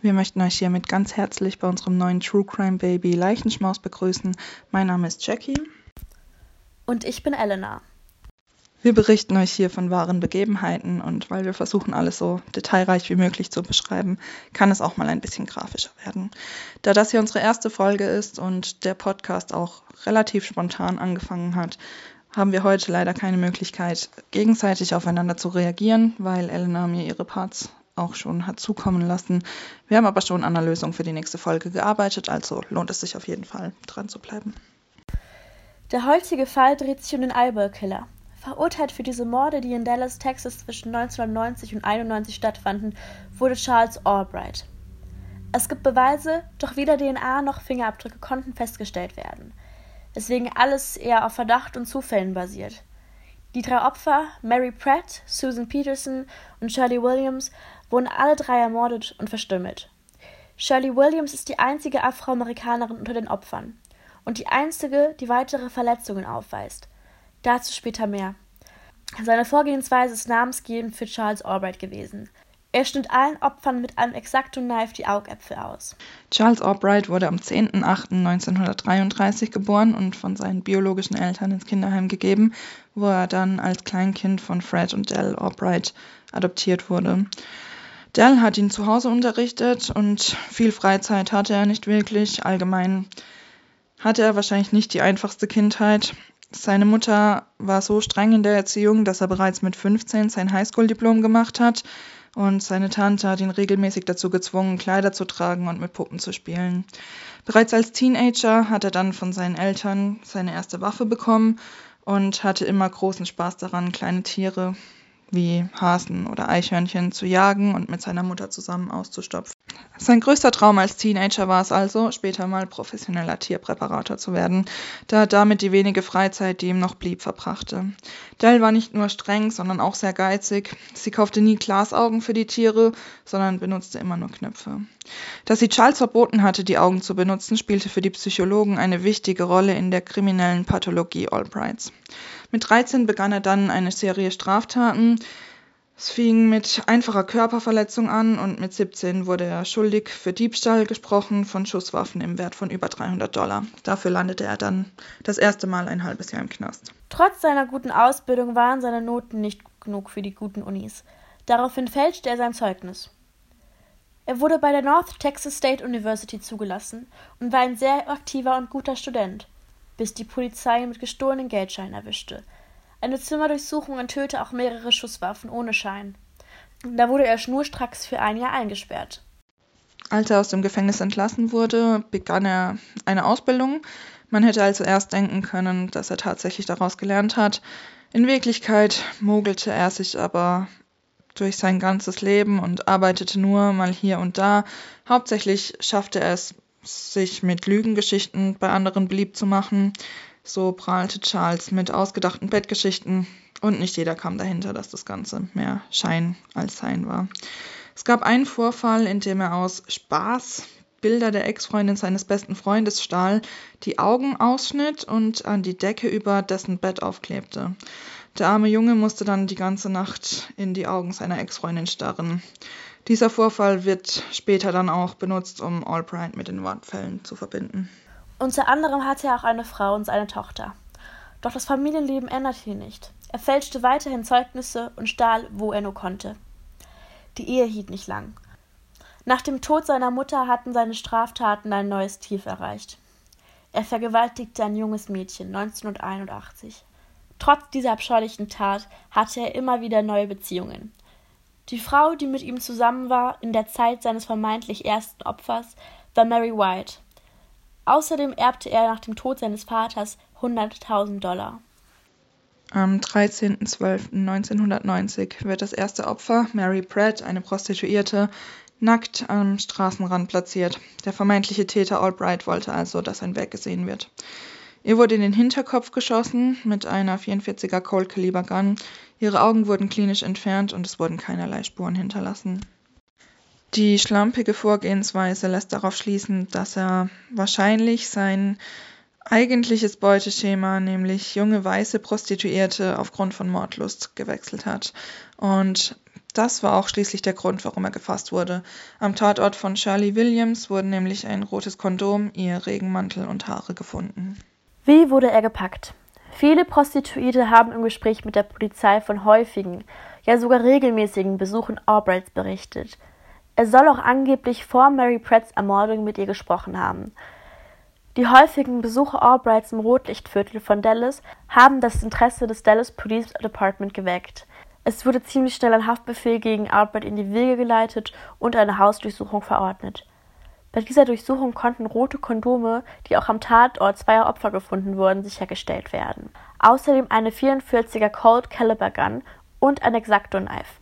Wir möchten euch hiermit ganz herzlich bei unserem neuen True Crime Baby Leichenschmaus begrüßen. Mein Name ist Jackie. Und ich bin Elena. Wir berichten euch hier von wahren Begebenheiten und weil wir versuchen, alles so detailreich wie möglich zu beschreiben, kann es auch mal ein bisschen grafischer werden. Da das hier unsere erste Folge ist und der Podcast auch relativ spontan angefangen hat, haben wir heute leider keine Möglichkeit, gegenseitig aufeinander zu reagieren, weil Elena mir ihre Parts auch schon hat zukommen lassen. Wir haben aber schon an einer Lösung für die nächste Folge gearbeitet, also lohnt es sich auf jeden Fall, dran zu bleiben. Der heutige Fall dreht sich um den Eyeball-Killer. Verurteilt für diese Morde, die in Dallas, Texas zwischen 1990 und 1991 stattfanden, wurde Charles Albright. Es gibt Beweise, doch weder DNA noch Fingerabdrücke konnten festgestellt werden, weswegen alles eher auf Verdacht und Zufällen basiert. Die drei Opfer, Mary Pratt, Susan Peterson und Shirley Williams, wurden alle drei ermordet und verstümmelt. Shirley Williams ist die einzige Afroamerikanerin unter den Opfern und die einzige, die weitere Verletzungen aufweist. Dazu später mehr. Seine Vorgehensweise ist namensgebend für Charles Albright gewesen. Er schnitt allen Opfern mit einem Exacto-Knife die Augäpfel aus. Charles Albright wurde am 10.08.1933 geboren und von seinen biologischen Eltern ins Kinderheim gegeben, wo er dann als Kleinkind von Fred und Dell Albright adoptiert wurde. Dell hat ihn zu Hause unterrichtet und viel Freizeit hatte er nicht wirklich. Allgemein hatte er wahrscheinlich nicht die einfachste Kindheit. Seine Mutter war so streng in der Erziehung, dass er bereits mit 15 sein Highschool-Diplom gemacht hat und seine Tante hat ihn regelmäßig dazu gezwungen, Kleider zu tragen und mit Puppen zu spielen. Bereits als Teenager hat er dann von seinen Eltern seine erste Waffe bekommen und hatte immer großen Spaß daran, kleine Tiere wie Hasen oder Eichhörnchen zu jagen und mit seiner Mutter zusammen auszustopfen. Sein größter Traum als Teenager war es also, später mal professioneller Tierpräparator zu werden, da er damit die wenige Freizeit, die ihm noch blieb, verbrachte. Dell war nicht nur streng, sondern auch sehr geizig. Sie kaufte nie Glasaugen für die Tiere, sondern benutzte immer nur Knöpfe. Dass sie Charles verboten hatte, die Augen zu benutzen, spielte für die Psychologen eine wichtige Rolle in der kriminellen Pathologie Albrights. Mit 13 begann er dann eine Serie Straftaten, es fing mit einfacher Körperverletzung an und mit 17 wurde er schuldig für Diebstahl gesprochen von Schusswaffen im Wert von über 300 Dollar. Dafür landete er dann das erste Mal ein halbes Jahr im Knast. Trotz seiner guten Ausbildung waren seine Noten nicht genug für die guten Unis. Daraufhin fälschte er sein Zeugnis. Er wurde bei der North Texas State University zugelassen und war ein sehr aktiver und guter Student, bis die Polizei ihn mit gestohlenen Geldscheinen erwischte – eine Zimmerdurchsuchung enthüllte auch mehrere Schusswaffen ohne Schein. Da wurde er schnurstracks für ein Jahr eingesperrt. Als er aus dem Gefängnis entlassen wurde, begann er eine Ausbildung. Man hätte also erst denken können, dass er tatsächlich daraus gelernt hat. In Wirklichkeit mogelte er sich aber durch sein ganzes Leben und arbeitete nur mal hier und da. Hauptsächlich schaffte er es, sich mit Lügengeschichten bei anderen beliebt zu machen. So prahlte Charles mit ausgedachten Bettgeschichten und nicht jeder kam dahinter, dass das Ganze mehr Schein als Sein war. Es gab einen Vorfall, in dem er aus Spaß Bilder der Ex-Freundin seines besten Freundes stahl, die Augen ausschnitt und an die Decke über dessen Bett aufklebte. Der arme Junge musste dann die ganze Nacht in die Augen seiner Ex-Freundin starren. Dieser Vorfall wird später dann auch benutzt, um Albright mit den Mordfällen zu verbinden. Unter anderem hatte er auch eine Frau und eine Tochter. Doch das Familienleben änderte ihn nicht. Er fälschte weiterhin Zeugnisse und stahl, wo er nur konnte. Die Ehe hielt nicht lang. Nach dem Tod seiner Mutter hatten seine Straftaten ein neues Tief erreicht. Er vergewaltigte ein junges Mädchen 1981. Trotz dieser abscheulichen Tat hatte er immer wieder neue Beziehungen. Die Frau, die mit ihm zusammen war in der Zeit seines vermeintlich ersten Opfers, war Mary White, Außerdem erbte er nach dem Tod seines Vaters 100.000 Dollar. Am 13.12.1990 wird das erste Opfer, Mary Pratt, eine Prostituierte, nackt am Straßenrand platziert. Der vermeintliche Täter Albright wollte also, dass sein Werk gesehen wird. Ihr wurde in den Hinterkopf geschossen mit einer 44er Colt Caliber Gun. Ihre Augen wurden klinisch entfernt und es wurden keinerlei Spuren hinterlassen. Die schlampige Vorgehensweise lässt darauf schließen, dass er wahrscheinlich sein eigentliches Beuteschema, nämlich junge weiße Prostituierte aufgrund von Mordlust gewechselt hat. Und Das war auch schließlich der Grund, warum er gefasst wurde. Am Tatort von Shirley Williams wurden nämlich ein rotes Kondom, ihr Regenmantel und Haare gefunden. Wie wurde er gepackt? Viele Prostituierte haben im Gespräch mit der Polizei von häufigen, ja sogar regelmäßigen Besuchen Albrights berichtet. Er soll auch angeblich vor Mary Pratts Ermordung mit ihr gesprochen haben. Die häufigen Besuche Albrights im Rotlichtviertel von Dallas haben das Interesse des Dallas Police Department geweckt. Es wurde ziemlich schnell ein Haftbefehl gegen Albright in die Wege geleitet und eine Hausdurchsuchung verordnet. Bei dieser Durchsuchung konnten rote Kondome, die auch am Tatort zweier Opfer gefunden wurden, sichergestellt werden. Außerdem eine 44er Colt Caliber Gun und ein Exacto-Knife.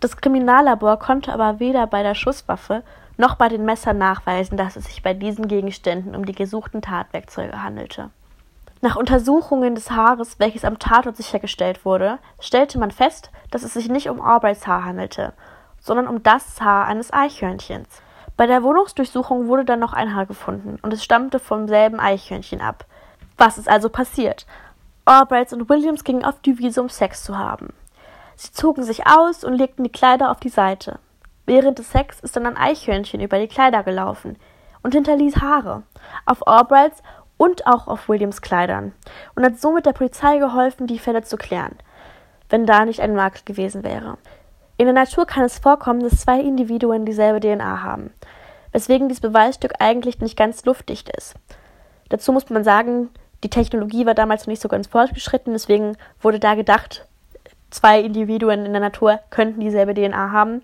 Das Kriminallabor konnte aber weder bei der Schusswaffe noch bei den Messern nachweisen, dass es sich bei diesen Gegenständen um die gesuchten Tatwerkzeuge handelte. Nach Untersuchungen des Haares, welches am Tatort sichergestellt wurde, stellte man fest, dass es sich nicht um Albrights Haar handelte, sondern um das Haar eines Eichhörnchens. Bei der Wohnungsdurchsuchung wurde dann noch ein Haar gefunden und es stammte vom selben Eichhörnchen ab. Was ist also passiert? Albrights und Williams gingen auf die Wiese, um Sex zu haben. Sie zogen sich aus und legten die Kleider auf die Seite. Während des Sex ist dann ein Eichhörnchen über die Kleider gelaufen und hinterließ Haare auf Albrights und auch auf Williams Kleidern und hat somit der Polizei geholfen, die Fälle zu klären, wenn da nicht ein Makel gewesen wäre. In der Natur kann es vorkommen, dass zwei Individuen dieselbe DNA haben, weswegen dieses Beweisstück eigentlich nicht ganz luftdicht ist. Dazu muss man sagen, die Technologie war damals noch nicht so ganz fortgeschritten, deswegen wurde da gedacht, zwei Individuen in der Natur könnten dieselbe DNA haben.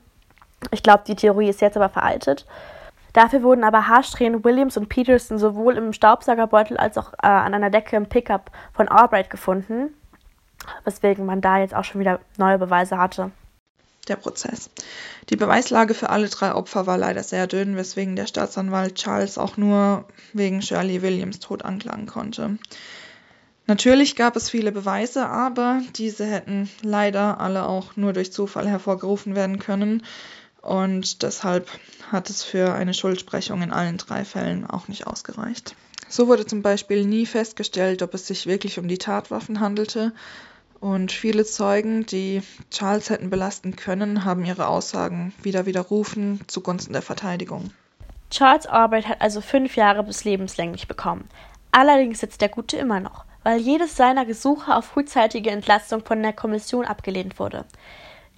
Ich glaube, die Theorie ist jetzt aber veraltet. Dafür wurden aber Haarsträhnen Williams und Peterson sowohl im Staubsaugerbeutel als auch äh, an einer Decke im Pickup von Albright gefunden, weswegen man da jetzt auch schon wieder neue Beweise hatte der Prozess. Die Beweislage für alle drei Opfer war leider sehr dünn, weswegen der Staatsanwalt Charles auch nur wegen Shirley Williams Tod anklagen konnte. Natürlich gab es viele Beweise, aber diese hätten leider alle auch nur durch Zufall hervorgerufen werden können und deshalb hat es für eine Schuldsprechung in allen drei Fällen auch nicht ausgereicht. So wurde zum Beispiel nie festgestellt, ob es sich wirklich um die Tatwaffen handelte, und viele Zeugen, die Charles hätten belasten können, haben ihre Aussagen wieder widerrufen zugunsten der Verteidigung. Charles Albright hat also fünf Jahre bis lebenslänglich bekommen. Allerdings sitzt der Gute immer noch, weil jedes seiner Gesuche auf frühzeitige Entlastung von der Kommission abgelehnt wurde.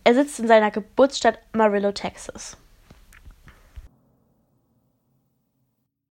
Er sitzt in seiner Geburtsstadt Amarillo, Texas.